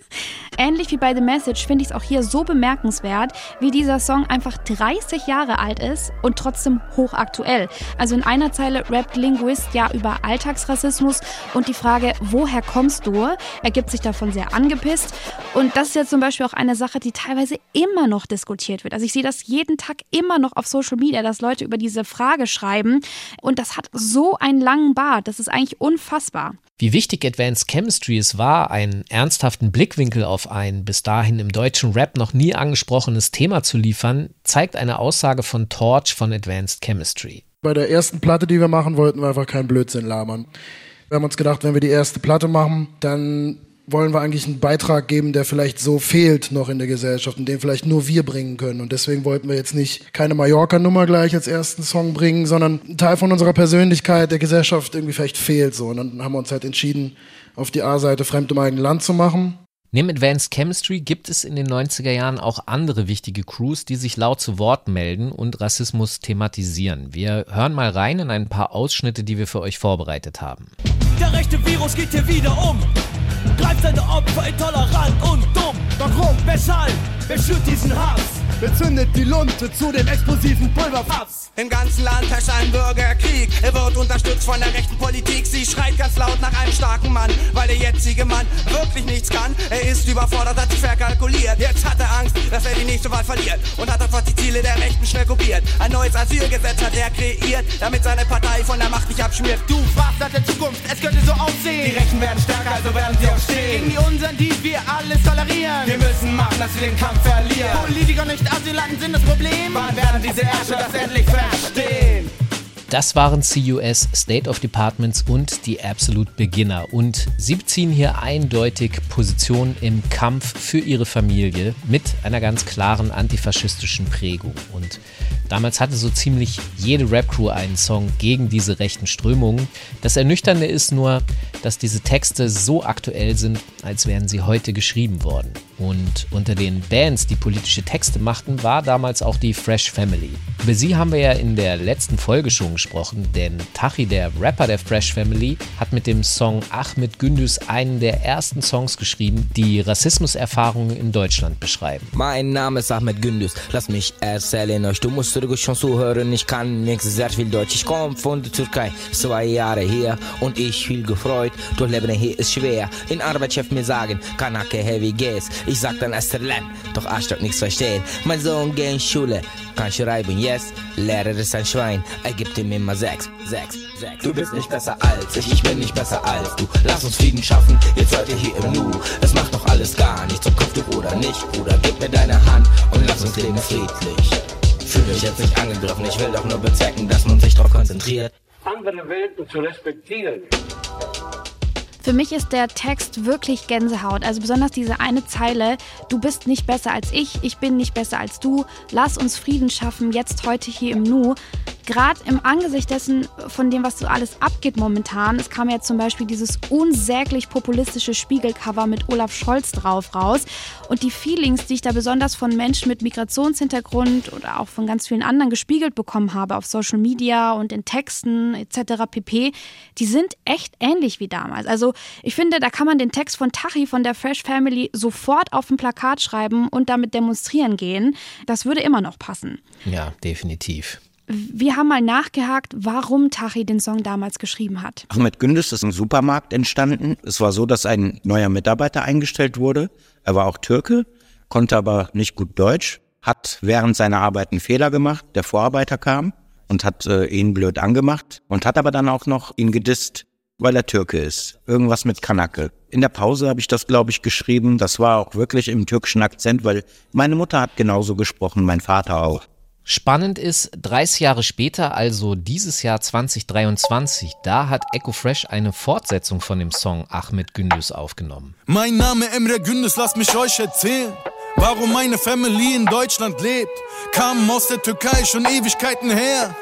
Ähnlich wie bei The Message finde ich es auch hier so bemerkenswert, wie dieser Song einfach 30 Jahre alt ist und trotzdem hochaktuell. Also in einer Zeile rappt Linguist ja über Alltagsrassismus und die Frage, woher kommst du, ergibt sich davon sehr angepisst. Und das ist jetzt zum Beispiel auch eine Sache, die teilweise immer noch diskutiert wird. Also ich sehe das jeden Tag immer noch auf Social Media, dass Leute über diese Frage schreiben und das hat so einen langen Bart, das ist eigentlich unfassbar. Wie wichtig Advanced Chemistry es war, einen ernsthaften Blickwinkel auf ein bis dahin im deutschen Rap noch nie angesprochenes Thema zu liefern, zeigt eine Aussage von Torch von Advanced Chemistry. Bei der ersten Platte, die wir machen, wollten wir einfach keinen Blödsinn labern. Wir haben uns gedacht, wenn wir die erste Platte machen, dann wollen wir eigentlich einen Beitrag geben, der vielleicht so fehlt noch in der Gesellschaft und den vielleicht nur wir bringen können. Und deswegen wollten wir jetzt nicht keine Mallorca-Nummer gleich als ersten Song bringen, sondern ein Teil von unserer Persönlichkeit der Gesellschaft irgendwie vielleicht fehlt so. Und dann haben wir uns halt entschieden, auf die A-Seite Fremd im eigenen Land zu machen. Neben Advanced Chemistry gibt es in den 90er Jahren auch andere wichtige Crews, die sich laut zu Wort melden und Rassismus thematisieren. Wir hören mal rein in ein paar Ausschnitte, die wir für euch vorbereitet haben. Der rechte Virus geht hier wieder um. Greift seine Opfer intolerant und dumm. Warum? Weshalb? Wer schürt diesen Hass? Wer zündet die Lunte zu dem explosiven Pulverfass? Im ganzen Land herrscht ein Bürgerkrieg. Er wird unterstützt von der rechten Politik. Sie schreit ganz laut nach einem starken Mann, weil der jetzige Mann wirklich nichts kann. Er ist überfordert, hat sich verkalkuliert. Jetzt hat er Angst, dass er die nächste Wahl verliert. Und hat einfach die Ziele der Rechten schnell kopiert. Ein neues Asylgesetz hat er kreiert, damit seine Partei von der Macht nicht abschmiert. Du nach der Zukunft, es könnte so aussehen. Die Rechten werden stärker, also werden sie auch stehen. Gegen die unseren, die wir alles tolerieren. Wir müssen machen, dass wir den Kampf verlieren. Politiker nicht Asylanten sind das Problem. Wann werden diese Ärsche das endlich verstehen? Das waren CUS State of Departments und die Absolute Beginner. Und sie beziehen hier eindeutig Position im Kampf für ihre Familie mit einer ganz klaren antifaschistischen Prägung. Und damals hatte so ziemlich jede Rap-Crew einen Song gegen diese rechten Strömungen. Das Ernüchternde ist nur, dass diese Texte so aktuell sind, als wären sie heute geschrieben worden. Und unter den Bands, die politische Texte machten, war damals auch die Fresh Family. Über sie haben wir ja in der letzten Folge schon gesprochen, denn Tachi, der Rapper der Fresh Family, hat mit dem Song Ahmed Gündüz einen der ersten Songs geschrieben, die Rassismuserfahrungen in Deutschland beschreiben. Mein Name ist Ahmed Gündüz, lass mich erzählen euch, du musst ruhig schon zuhören, ich kann nix sehr viel Deutsch, ich komme von der Türkei, zwei Jahre hier und ich viel gefreut, doch Leben hier ist schwer, in Arbeitschef mir sagen, Kanake heavy gas, ich sag dann Esterlen, doch Arschloch nichts verstehen, mein Sohn geht in Schule, kann schreiben, yes, Lehrer ist ein Schwein, er gibt ihm immer sechs, sechs, sechs. Du bist nicht besser als ich, ich bin nicht besser als du. Lass uns Frieden schaffen, jetzt seid ihr hier im Nu. Es macht doch alles gar nichts, ob Kopftuch oder nicht. Bruder, gib mir deine Hand und lass uns leben friedlich. Fühl dich jetzt nicht angegriffen, ich will doch nur bezwecken, dass man sich drauf konzentriert. Andere Welten zu respektieren. Für mich ist der Text wirklich Gänsehaut. Also besonders diese eine Zeile, du bist nicht besser als ich, ich bin nicht besser als du, lass uns Frieden schaffen, jetzt heute hier im Nu. Gerade im Angesicht dessen, von dem, was so alles abgeht momentan, es kam ja zum Beispiel dieses unsäglich populistische Spiegelcover mit Olaf Scholz drauf raus. Und die Feelings, die ich da besonders von Menschen mit Migrationshintergrund oder auch von ganz vielen anderen gespiegelt bekommen habe auf Social Media und in Texten etc. pp, die sind echt ähnlich wie damals. Also ich finde, da kann man den Text von Tachi von der Fresh Family sofort auf ein Plakat schreiben und damit demonstrieren gehen. Das würde immer noch passen. Ja, definitiv. Wir haben mal nachgehakt, warum Tachi den Song damals geschrieben hat. Ahmed Gündüz ist im Supermarkt entstanden. Es war so, dass ein neuer Mitarbeiter eingestellt wurde. Er war auch Türke, konnte aber nicht gut Deutsch, hat während seiner Arbeit einen Fehler gemacht. Der Vorarbeiter kam und hat äh, ihn blöd angemacht und hat aber dann auch noch ihn gedisst, weil er Türke ist. Irgendwas mit Kanake. In der Pause habe ich das, glaube ich, geschrieben. Das war auch wirklich im türkischen Akzent, weil meine Mutter hat genauso gesprochen, mein Vater auch. Spannend ist, 30 Jahre später, also dieses Jahr 2023, da hat Echo Fresh eine Fortsetzung von dem Song Ahmed Gündüz aufgenommen. Mein Name Emre Gündüz, lass mich euch erzählen, warum meine Family in Deutschland lebt. Kamen aus der Türkei schon Ewigkeiten her.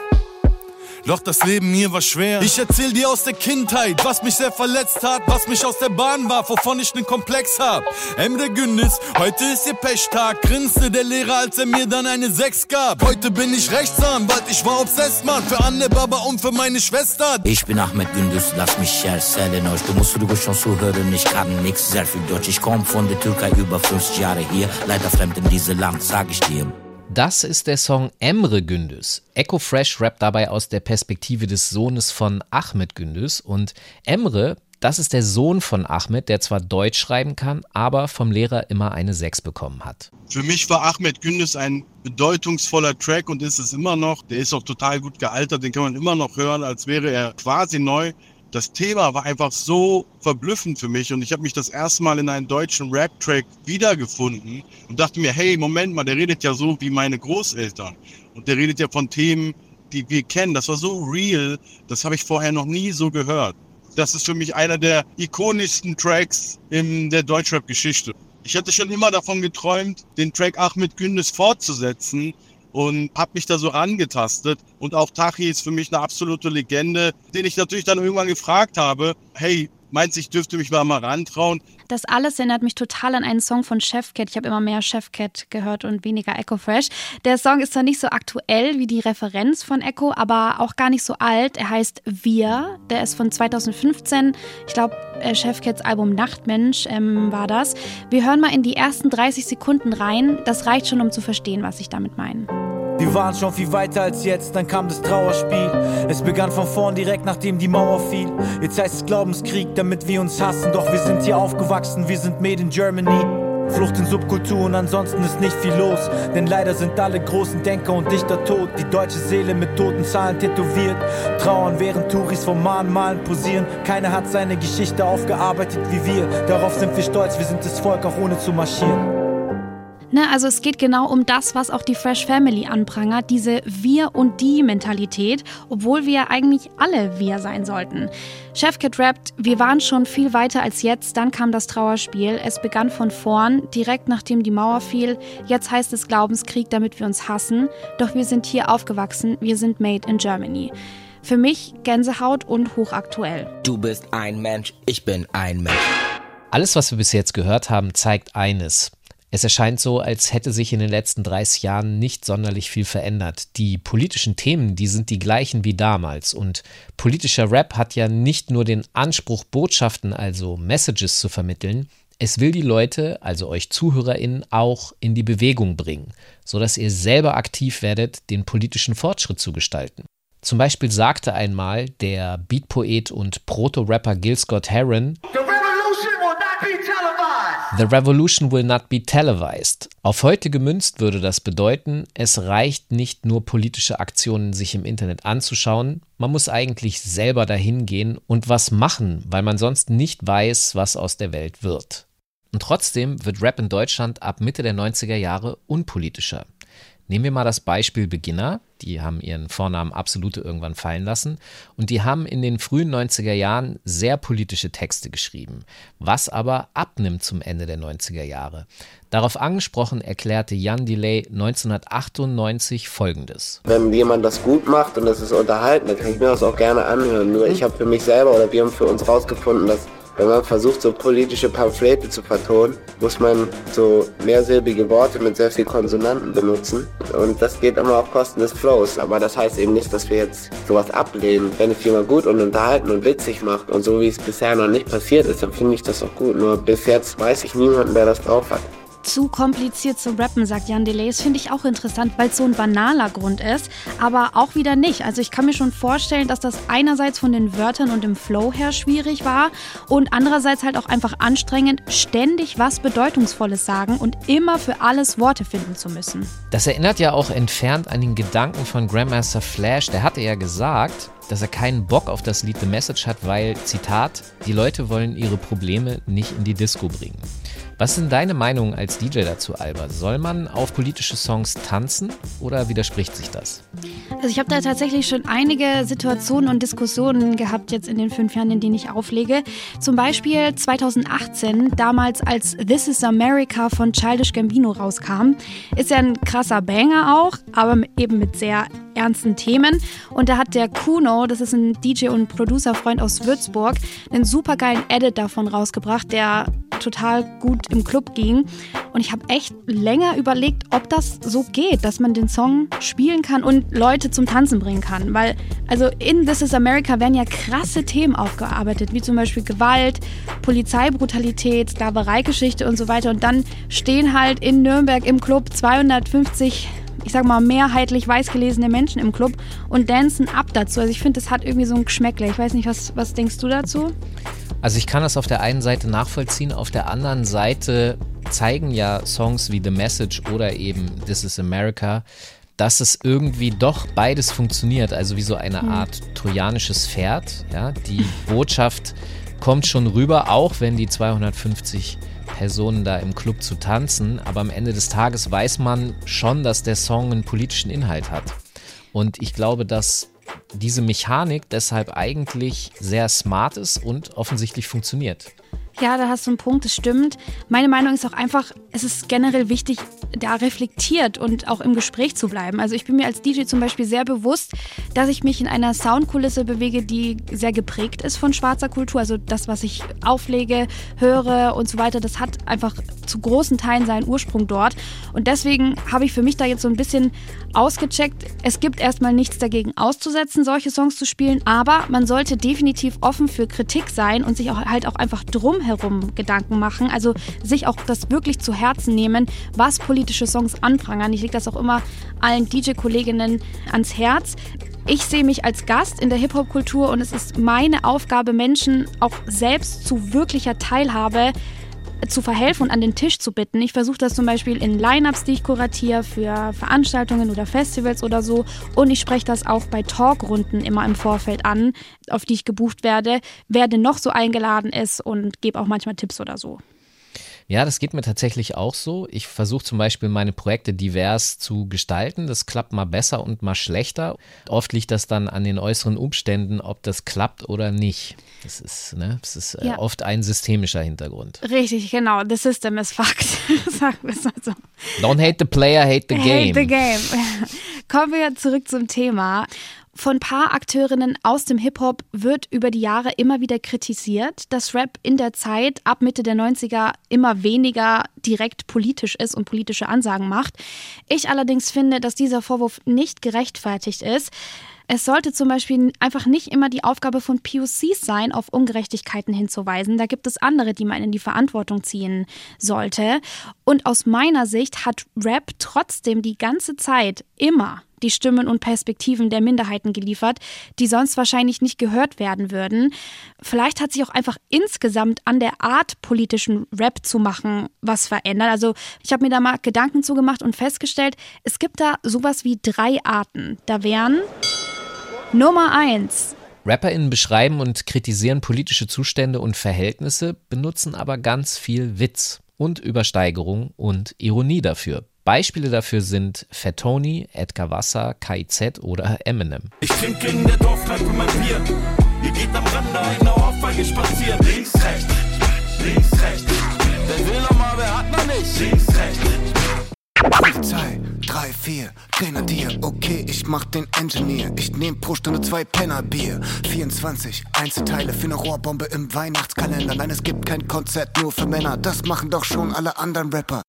Doch das Leben hier war schwer. Ich erzähl dir aus der Kindheit, was mich sehr verletzt hat, was mich aus der Bahn warf, wovon ich nen Komplex hab. Emre Gündüz, heute ist ihr Pechtag, grinste der Lehrer, als er mir dann eine 6 gab. Heute bin ich Rechtsanwalt, ich war obsessed, Mann, für Anne Baba und für meine Schwester. Ich bin Ahmed Gündüz, lass mich erzählen euch. Du musst ruhig schon zuhören, ich kann nix, sehr viel Deutsch. Ich komm von der Türkei über 50 Jahre hier, leider fremd in diesem Land, sag ich dir. Das ist der Song Emre Gündüz. Echo Fresh rappt dabei aus der Perspektive des Sohnes von Ahmed Gündüz und Emre, das ist der Sohn von Ahmed, der zwar Deutsch schreiben kann, aber vom Lehrer immer eine 6 bekommen hat. Für mich war Ahmed Gündüz ein bedeutungsvoller Track und ist es immer noch. Der ist auch total gut gealtert, den kann man immer noch hören, als wäre er quasi neu das Thema war einfach so verblüffend für mich und ich habe mich das erste Mal in einem deutschen Rap-Track wiedergefunden und dachte mir, hey, Moment mal, der redet ja so wie meine Großeltern und der redet ja von Themen, die wir kennen. Das war so real, das habe ich vorher noch nie so gehört. Das ist für mich einer der ikonischsten Tracks in der Deutschrap-Geschichte. Ich hatte schon immer davon geträumt, den Track Ahmed Gündes fortzusetzen, und habe mich da so angetastet. Und auch Tachi ist für mich eine absolute Legende, den ich natürlich dann irgendwann gefragt habe, hey, meinst du, ich dürfte mich mal, mal rantrauen? Das alles erinnert mich total an einen Song von Chefcat. Ich habe immer mehr Chefcat gehört und weniger Echo Fresh. Der Song ist zwar nicht so aktuell wie die Referenz von Echo, aber auch gar nicht so alt. Er heißt Wir. Der ist von 2015. Ich glaube, äh, Chefcats Album Nachtmensch ähm, war das. Wir hören mal in die ersten 30 Sekunden rein. Das reicht schon, um zu verstehen, was ich damit meine. Wir waren schon viel weiter als jetzt, dann kam das Trauerspiel. Es begann von vorn direkt nachdem die Mauer fiel. Jetzt heißt es Glaubenskrieg, damit wir uns hassen. Doch wir sind hier aufgewachsen, wir sind made in Germany. Flucht in Subkulturen, ansonsten ist nicht viel los. Denn leider sind alle großen Denker und Dichter tot. Die deutsche Seele mit toten Zahlen tätowiert. Trauern während Touris vom Mahnmalen posieren. Keiner hat seine Geschichte aufgearbeitet wie wir. Darauf sind wir stolz, wir sind das Volk auch ohne zu marschieren. Ne, also es geht genau um das, was auch die Fresh Family anprangert, diese Wir- und Die-Mentalität, obwohl wir eigentlich alle wir sein sollten. Chefkit rappt, wir waren schon viel weiter als jetzt, dann kam das Trauerspiel, es begann von vorn, direkt nachdem die Mauer fiel, jetzt heißt es Glaubenskrieg, damit wir uns hassen, doch wir sind hier aufgewachsen, wir sind made in Germany. Für mich Gänsehaut und hochaktuell. Du bist ein Mensch, ich bin ein Mensch. Alles, was wir bis jetzt gehört haben, zeigt eines. Es erscheint so, als hätte sich in den letzten 30 Jahren nicht sonderlich viel verändert. Die politischen Themen, die sind die gleichen wie damals. Und politischer Rap hat ja nicht nur den Anspruch, Botschaften, also Messages zu vermitteln, es will die Leute, also euch ZuhörerInnen, auch in die Bewegung bringen, sodass ihr selber aktiv werdet, den politischen Fortschritt zu gestalten. Zum Beispiel sagte einmal der Beatpoet und Proto-Rapper Gil Scott Heron, The revolution will not be televised. Auf heute gemünzt würde das bedeuten, es reicht nicht nur politische Aktionen sich im Internet anzuschauen, man muss eigentlich selber dahin gehen und was machen, weil man sonst nicht weiß, was aus der Welt wird. Und trotzdem wird Rap in Deutschland ab Mitte der 90er Jahre unpolitischer. Nehmen wir mal das Beispiel Beginner. Die haben ihren Vornamen Absolute irgendwann fallen lassen. Und die haben in den frühen 90er Jahren sehr politische Texte geschrieben, was aber abnimmt zum Ende der 90er Jahre. Darauf angesprochen erklärte Jan Delay 1998 folgendes. Wenn jemand das gut macht und das ist unterhalten, dann kann ich mir das auch gerne anhören. Nur ich habe für mich selber oder wir haben für uns rausgefunden, dass wenn man versucht, so politische Pamphlete zu vertonen, muss man so mehrsilbige Worte mit sehr viel Konsonanten benutzen. Und das geht immer auf Kosten des Flows. Aber das heißt eben nicht, dass wir jetzt sowas ablehnen. Wenn es jemand gut und unterhalten und witzig macht und so wie es bisher noch nicht passiert ist, dann finde ich das auch gut. Nur bis jetzt weiß ich niemanden, der das drauf hat. Zu kompliziert zu rappen, sagt Jan Delay. Das finde ich auch interessant, weil es so ein banaler Grund ist, aber auch wieder nicht. Also ich kann mir schon vorstellen, dass das einerseits von den Wörtern und dem Flow her schwierig war und andererseits halt auch einfach anstrengend, ständig was Bedeutungsvolles sagen und immer für alles Worte finden zu müssen. Das erinnert ja auch entfernt an den Gedanken von Grandmaster Flash. Der hatte ja gesagt, dass er keinen Bock auf das Lied The Message hat, weil, Zitat, die Leute wollen ihre Probleme nicht in die Disco bringen. Was sind deine Meinungen als DJ dazu, Albert? Soll man auf politische Songs tanzen oder widerspricht sich das? Also ich habe da tatsächlich schon einige Situationen und Diskussionen gehabt jetzt in den fünf Jahren, in denen ich auflege. Zum Beispiel 2018, damals als This is America von Childish Gambino rauskam. Ist ja ein krasser Banger auch, aber eben mit sehr ernsten Themen. Und da hat der Kuno, das ist ein DJ und Producerfreund aus Würzburg, einen supergeilen Edit davon rausgebracht, der total gut im Club ging. Und ich habe echt länger überlegt, ob das so geht, dass man den Song spielen kann und Leute zum Tanzen bringen kann. Weil, also in This is America werden ja krasse Themen aufgearbeitet, wie zum Beispiel Gewalt, Polizeibrutalität, Sklavereigeschichte und so weiter. Und dann stehen halt in Nürnberg im Club 250 ich sag mal, mehrheitlich weiß gelesene Menschen im Club und dancen ab dazu. Also ich finde, das hat irgendwie so ein Geschmäckle. Ich weiß nicht, was, was denkst du dazu? Also ich kann das auf der einen Seite nachvollziehen, auf der anderen Seite zeigen ja Songs wie The Message oder eben This is America, dass es irgendwie doch beides funktioniert, also wie so eine Hm. Art trojanisches Pferd. Ja? Die Botschaft kommt schon rüber, auch wenn die 250 Personen da im Club zu tanzen, aber am Ende des Tages weiß man schon, dass der Song einen politischen Inhalt hat. Und ich glaube, dass diese Mechanik deshalb eigentlich sehr smart ist und offensichtlich funktioniert. Ja, da hast du einen Punkt, das stimmt. Meine Meinung ist auch einfach, es ist generell wichtig, da reflektiert und auch im Gespräch zu bleiben. Also ich bin mir als DJ zum Beispiel sehr bewusst, dass ich mich in einer Soundkulisse bewege, die sehr geprägt ist von schwarzer Kultur. Also das, was ich auflege, höre und so weiter, das hat einfach zu großen Teilen seinen Ursprung dort. Und deswegen habe ich für mich da jetzt so ein bisschen ausgecheckt. Es gibt erstmal nichts dagegen auszusetzen, solche Songs zu spielen, aber man sollte definitiv offen für Kritik sein und sich auch halt auch einfach drumherum Gedanken machen. Also sich auch das wirklich zu Herzen nehmen, was politische Songs anprangern. Ich lege das auch immer allen DJ-Kolleginnen ans Herz. Ich sehe mich als Gast in der Hip-Hop-Kultur und es ist meine Aufgabe, Menschen auch selbst zu wirklicher Teilhabe zu verhelfen und an den Tisch zu bitten. Ich versuche das zum Beispiel in Lineups, die ich kuratiere für Veranstaltungen oder Festivals oder so. Und ich spreche das auch bei Talkrunden immer im Vorfeld an, auf die ich gebucht werde, wer denn noch so eingeladen ist und gebe auch manchmal Tipps oder so. Ja, das geht mir tatsächlich auch so. Ich versuche zum Beispiel meine Projekte divers zu gestalten. Das klappt mal besser und mal schlechter. Oft liegt das dann an den äußeren Umständen, ob das klappt oder nicht. Das ist, ne, das ist äh, Ja. oft ein systemischer Hintergrund. Richtig, genau. The system is fucked. Sagen wir es mal so. Don't hate the player, hate the game. Hate the game. Kommen wir zurück zum Thema. Von paar Akteurinnen aus dem Hip-Hop wird über die Jahre immer wieder kritisiert, dass Rap in der Zeit ab Mitte der 90er immer weniger direkt politisch ist und politische Ansagen macht. Ich allerdings finde, dass dieser Vorwurf nicht gerechtfertigt ist. Es sollte zum Beispiel einfach nicht immer die Aufgabe von POCs sein, auf Ungerechtigkeiten hinzuweisen. Da gibt es andere, die man in die Verantwortung ziehen sollte. Und aus meiner Sicht hat Rap trotzdem die ganze Zeit immer die Stimmen und Perspektiven der Minderheiten geliefert, die sonst wahrscheinlich nicht gehört werden würden. Vielleicht hat sich auch einfach insgesamt an der Art, politischen Rap zu machen, was verändert. Also ich habe mir da mal Gedanken zugemacht und festgestellt, es gibt da sowas wie drei Arten. Da wären Nummer eins. RapperInnen beschreiben und kritisieren politische Zustände und Verhältnisse, benutzen aber ganz viel Witz und Übersteigerung und Ironie dafür. Beispiele dafür sind Fettoni, Edgar Wasser, KIZ oder Eminem. Ich trinke in der Dorfkneipe mein Bier. Ihr geht am Rande einer Ohrfeige spazieren. Links, rechts, links, rechts. Wer will noch mal, wer hat noch nicht? Links, rechts. Polizei, 3, 4, Grenadier, okay, ich mach den Engineer. Ich nehm pro Stunde zwei Penner Bier. 24 Einzelteile für eine Rohrbombe im Weihnachtskalender. Nein, es gibt kein Konzert nur für Männer. Das machen doch schon alle anderen Rapper.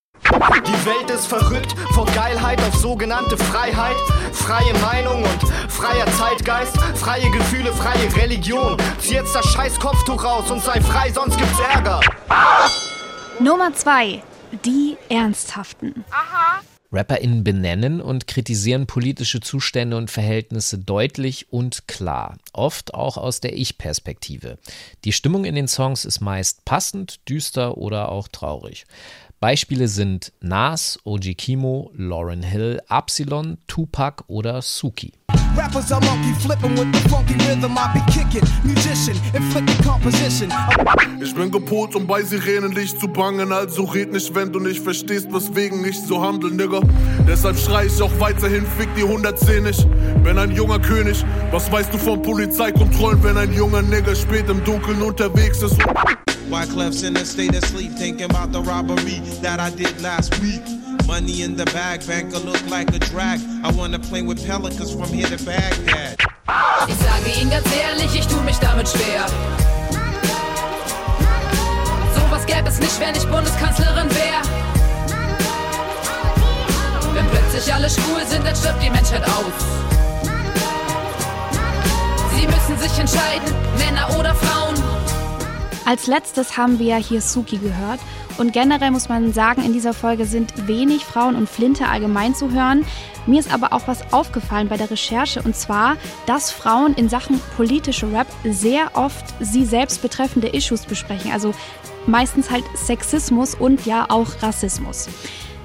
Die Welt ist verrückt, von Geilheit auf sogenannte Freiheit. Freie Meinung und freier Zeitgeist. Freie Gefühle, freie Religion. Zieh jetzt das scheiß Kopftuch raus und sei frei, sonst gibt's Ärger. Nummer zwei. die Ernsthaften. RapperInnen benennen und kritisieren politische Zustände und Verhältnisse deutlich und klar, oft auch aus der Ich-Perspektive. Die Stimmung in den Songs ist meist passend, düster oder auch traurig. Beispiele sind Nas, OG Kimo, Lauryn Hill, Absilon, Tupac oder Suki. Rappers are monkey flipping with the funky rhythm I be kicking. Musician, inflicting composition. Ich bin gepolt, um bei Sirenenlicht zu bangen, also red nicht, wenn du nicht verstehst, weswegen ich so handel, Nigga. Deshalb schrei ich auch weiterhin, fick die 110 nicht. Bin ein junger König, was weißt du von Polizeikontrollen, wenn ein junger Nigger spät im Dunkeln unterwegs ist? Wyclef's in a state of sleep, thinking about the robbery that I did last week. Money in the bag, banker look like a drag. I wanna play with pelicans from here to Baghdad. Ich sage Ihnen ganz ehrlich, ich tu mich damit schwer. Sowas gäbe es nicht, wenn ich Bundeskanzlerin wäre. Wenn plötzlich alle schwul sind, dann stirbt die Menschheit aus. Sie müssen sich entscheiden, Männer oder Frauen. Als letztes haben wir hier Suki gehört. Und generell muss man sagen, in dieser Folge sind wenig Frauen und Flinte allgemein zu hören. Mir ist aber auch was aufgefallen bei der Recherche und zwar, dass Frauen in Sachen politische Rap sehr oft sie selbst betreffende Issues besprechen. Also meistens halt Sexismus und ja auch Rassismus.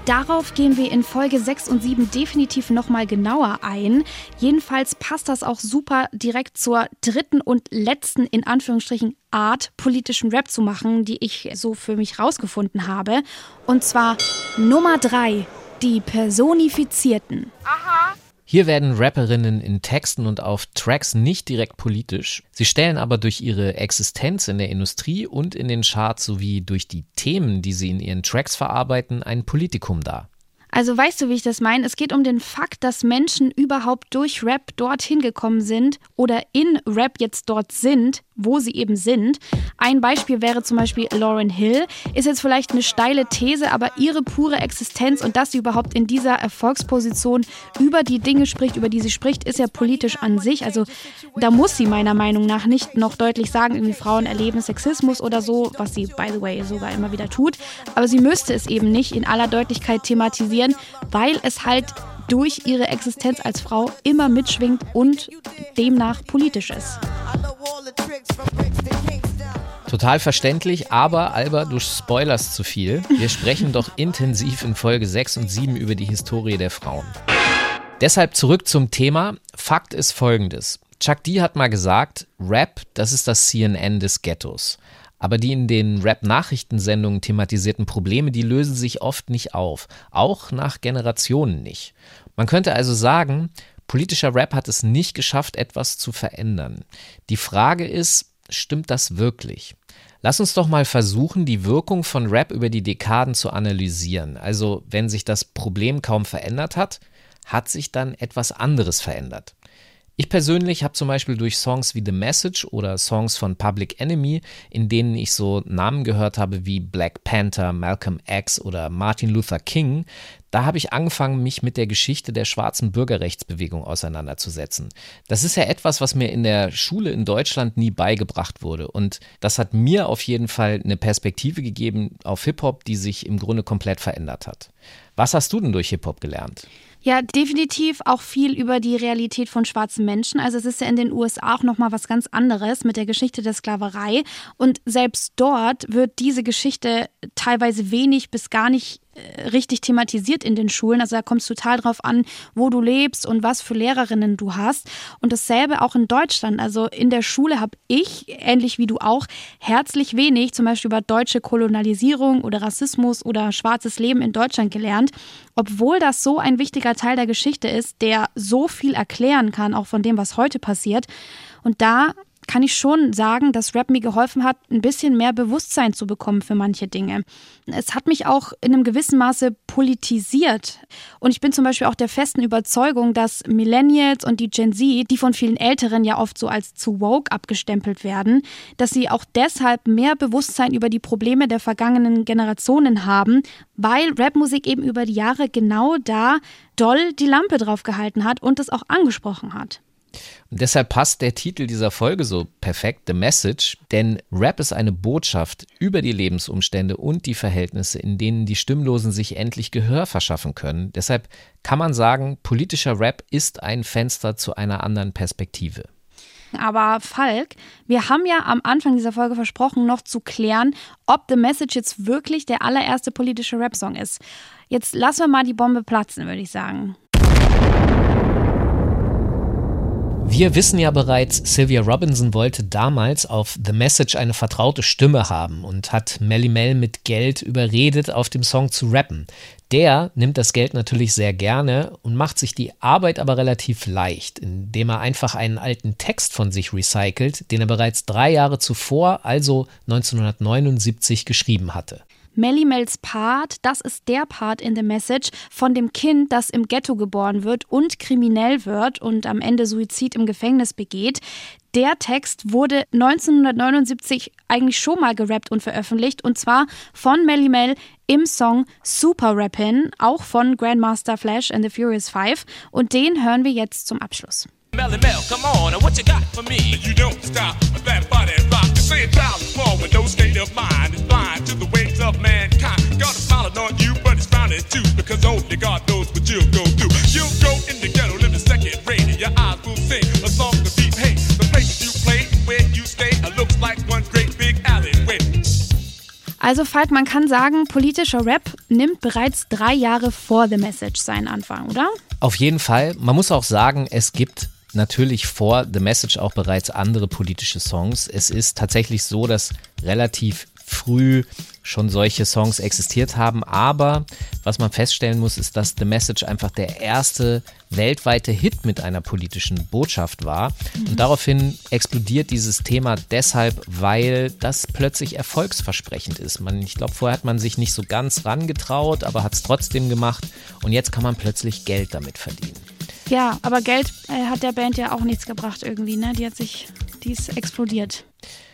Darauf gehen wir in Folge 6 und 7 definitiv nochmal genauer ein. Jedenfalls passt das auch super direkt zur dritten und letzten, in Anführungsstrichen, Art, politischen Rap zu machen, die ich so für mich rausgefunden habe. Und zwar Nummer 3, die Personifizierten. Hier werden Rapperinnen in Texten und auf Tracks nicht direkt politisch. Sie stellen aber durch ihre Existenz in der Industrie und in den Charts sowie durch die Themen, die sie in ihren Tracks verarbeiten, ein Politikum dar. Also weißt du, wie ich das meine? Es geht um den Fakt, dass Menschen überhaupt durch Rap dorthin gekommen sind oder in Rap jetzt dort sind, wo sie eben sind. Ein Beispiel wäre zum Beispiel Lauryn Hill. Ist jetzt vielleicht eine steile These, aber ihre pure Existenz und dass sie überhaupt in dieser Erfolgsposition über die Dinge spricht, über die sie spricht, ist ja politisch an sich. Also da muss sie meiner Meinung nach nicht noch deutlich sagen, irgendwie Frauen erleben Sexismus oder so, was sie, by the way, sogar immer wieder tut. Aber sie müsste es eben nicht in aller Deutlichkeit thematisieren, weil es halt durch ihre Existenz als Frau immer mitschwingt und demnach politisch ist. Total verständlich, aber Alba, du spoilerst zu viel. Wir sprechen doch intensiv in Folge 6 und 7 über die Historie der Frauen. Deshalb zurück zum Thema. Fakt ist folgendes. Chuck D hat mal gesagt, Rap, das ist das CNN des Ghettos. Aber die in den Rap-Nachrichtensendungen thematisierten Probleme, die lösen sich oft nicht auf. Auch nach Generationen nicht. Man könnte also sagen, politischer Rap hat es nicht geschafft, etwas zu verändern. Die Frage ist, stimmt das wirklich? Lass uns doch mal versuchen, die Wirkung von Rap über die Dekaden zu analysieren. Also, wenn sich das Problem kaum verändert hat, hat sich dann etwas anderes verändert. Ich persönlich habe zum Beispiel durch Songs wie The Message oder Songs von Public Enemy, in denen ich so Namen gehört habe wie Black Panther, Malcolm X oder Martin Luther King, da habe ich angefangen, mich mit der Geschichte der schwarzen Bürgerrechtsbewegung auseinanderzusetzen. Das ist ja etwas, was mir in der Schule in Deutschland nie beigebracht wurde. Und das hat mir auf jeden Fall eine Perspektive gegeben auf Hip-Hop, die sich im Grunde komplett verändert hat. Was hast du denn durch Hip-Hop gelernt? Ja, definitiv auch viel über die Realität von schwarzen Menschen. Also es ist ja in den USA auch noch mal was ganz anderes mit der Geschichte der Sklaverei und selbst dort wird diese Geschichte teilweise wenig bis gar nicht richtig thematisiert in den Schulen. Also da kommt es total drauf an, wo du lebst und was für Lehrerinnen du hast. Und dasselbe auch in Deutschland. Also in der Schule habe ich, ähnlich wie du auch, herzlich wenig zum Beispiel über deutsche Kolonialisierung oder Rassismus oder schwarzes Leben in Deutschland gelernt. Obwohl das so ein wichtiger Teil der Geschichte ist, der so viel erklären kann, auch von dem, was heute passiert. Und da kann ich schon sagen, dass Rap mir geholfen hat, ein bisschen mehr Bewusstsein zu bekommen für manche Dinge. Es hat mich auch in einem gewissen Maße politisiert. Und ich bin zum Beispiel auch der festen Überzeugung, dass Millennials und die Gen Z, die von vielen Älteren ja oft so als zu woke abgestempelt werden, dass sie auch deshalb mehr Bewusstsein über die Probleme der vergangenen Generationen haben, weil Rapmusik eben über die Jahre genau da doll die Lampe drauf gehalten hat und es auch angesprochen hat. Und deshalb passt der Titel dieser Folge so perfekt, The Message, denn Rap ist eine Botschaft über die Lebensumstände und die Verhältnisse, in denen die Stimmlosen sich endlich Gehör verschaffen können. Deshalb kann man sagen, politischer Rap ist ein Fenster zu einer anderen Perspektive. Aber Falk, wir haben ja am Anfang dieser Folge versprochen, noch zu klären, ob The Message jetzt wirklich der allererste politische Rap-Song ist. Jetzt lassen wir mal die Bombe platzen, würde ich sagen. Wir wissen ja bereits, Sylvia Robinson wollte damals auf The Message eine vertraute Stimme haben und hat Melly Mel mit Geld überredet, auf dem Song zu rappen. Der nimmt das Geld natürlich sehr gerne und macht sich die Arbeit aber relativ leicht, indem er einfach einen alten Text von sich recycelt, den er bereits drei Jahre zuvor, also 1979, geschrieben hatte. Melly Mels Part, das ist der Part in The Message von dem Kind, das im Ghetto geboren wird und kriminell wird und am Ende Suizid im Gefängnis begeht. Der Text wurde 1979 eigentlich schon mal gerappt und veröffentlicht und zwar von Melly Mel im Song Super Rappin', auch von Grandmaster Flash and the Furious Five und den hören wir jetzt zum Abschluss. Melly Mel, come on, what you got for me? You don't stop, that body rock. You say a child is born with no state of mind. Is blind to the ways of mankind. God is smiling on you, but he's frowning too, because only God knows what you'll go through. You'll go in the ghetto, living second rate, and your eyes will sing a song of deep hate. The places you play, where you stay, looks like one great big alleyway. Also Falk, man kann sagen, politischer Rap nimmt bereits drei Jahre vor The Message seinen Anfang, oder? Auf jeden Fall. Man muss auch sagen, es gibt natürlich vor The Message auch bereits andere politische Songs. Es ist tatsächlich so, dass relativ früh schon solche Songs existiert haben. Aber was man feststellen muss, ist, dass The Message einfach der erste weltweite Hit mit einer politischen Botschaft war. Und daraufhin explodiert dieses Thema deshalb, weil das plötzlich erfolgsversprechend ist. Man, ich glaube, vorher hat man sich nicht so ganz rangetraut, aber hat es trotzdem gemacht. Und jetzt kann man plötzlich Geld damit verdienen. Ja, aber Geld äh, hat der Band ja auch nichts gebracht irgendwie, ne? Die hat sich, die ist explodiert.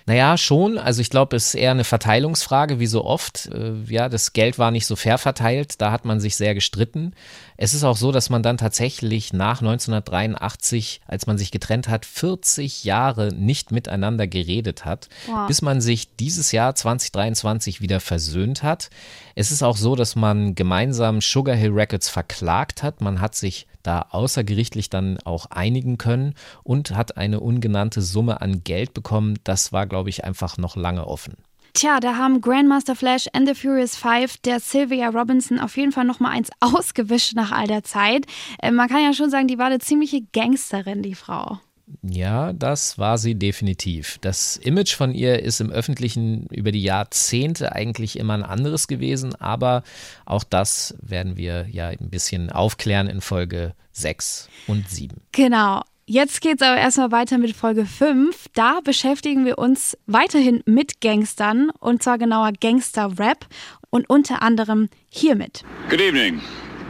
Naja, schon. Also ich glaube, es ist eher eine Verteilungsfrage, wie so oft. Äh, ja, das Geld war nicht so fair verteilt, da hat man sich sehr gestritten. Es ist auch so, dass man dann tatsächlich nach 1983, als man sich getrennt hat, 40 Jahre nicht miteinander geredet hat, Wow. bis man sich dieses Jahr 2023 wieder versöhnt hat. Es ist auch so, dass man gemeinsam Sugar Hill Records verklagt hat. Man hat sich da außergerichtlich dann auch einigen können und hat eine ungenannte Summe an Geld bekommen. Das war, glaube ich, einfach noch lange offen. Tja, da haben Grandmaster Flash and the Furious Five der Sylvia Robinson auf jeden Fall noch mal eins ausgewischt nach all der Zeit. Äh, man kann ja schon sagen, die war eine ziemliche Gangsterin, die Frau. Ja, das war sie definitiv. Das Image von ihr ist im Öffentlichen über die Jahrzehnte eigentlich immer ein anderes gewesen, aber auch das werden wir ja ein bisschen aufklären in Folge 6 und 7. Genau. Jetzt geht's aber erstmal weiter mit Folge 5. Da beschäftigen wir uns weiterhin mit Gangstern und zwar genauer Gangster-Rap und unter anderem hiermit. Good evening.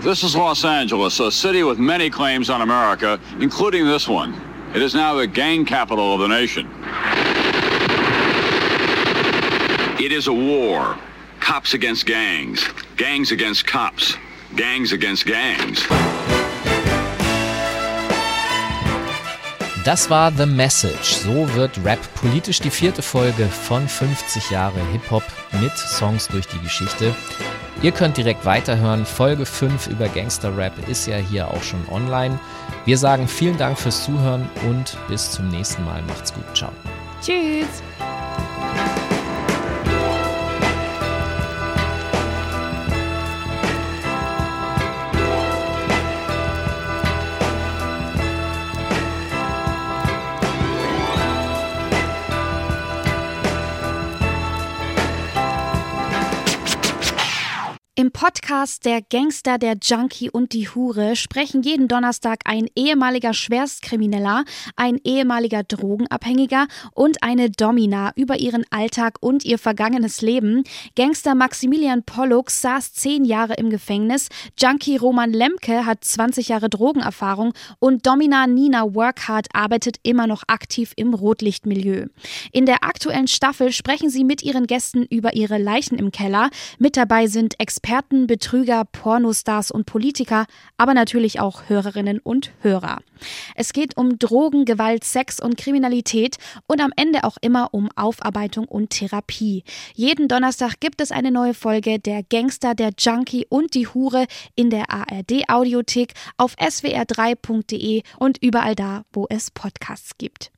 This is Los Angeles, a city with many claims on America, including this one. It is now the gang capital of the nation. It is a war. Cops against gangs, gangs against cops, gangs against gangs. Das war The Message. So wird Rap politisch die vierte Folge von 50 Jahre Hip-Hop mit Songs durch die Geschichte. Ihr könnt direkt weiterhören. Folge 5 über Gangster-Rap ist ja hier auch schon online. Wir sagen vielen Dank fürs Zuhören und bis zum nächsten Mal. Macht's gut. Ciao. Tschüss. Podcast Der Gangster, der Junkie und die Hure sprechen jeden Donnerstag ein ehemaliger Schwerstkrimineller, ein ehemaliger Drogenabhängiger und eine Domina über ihren Alltag und ihr vergangenes Leben. Gangster Maximilian Pollux saß zehn Jahre im Gefängnis, Junkie Roman Lemke hat 20 Jahre Drogenerfahrung und Domina Nina Workhard arbeitet immer noch aktiv im Rotlichtmilieu. In der aktuellen Staffel sprechen sie mit ihren Gästen über ihre Leichen im Keller. Mit dabei sind Experten Experten, Betrüger, Pornostars und Politiker, aber natürlich auch Hörerinnen und Hörer. Es geht um Drogen, Gewalt, Sex und Kriminalität und am Ende auch immer um Aufarbeitung und Therapie. Jeden Donnerstag gibt es eine neue Folge Der Gangster, der Junkie und die Hure in der ARD Audiothek auf swr3.de und überall da, wo es Podcasts gibt.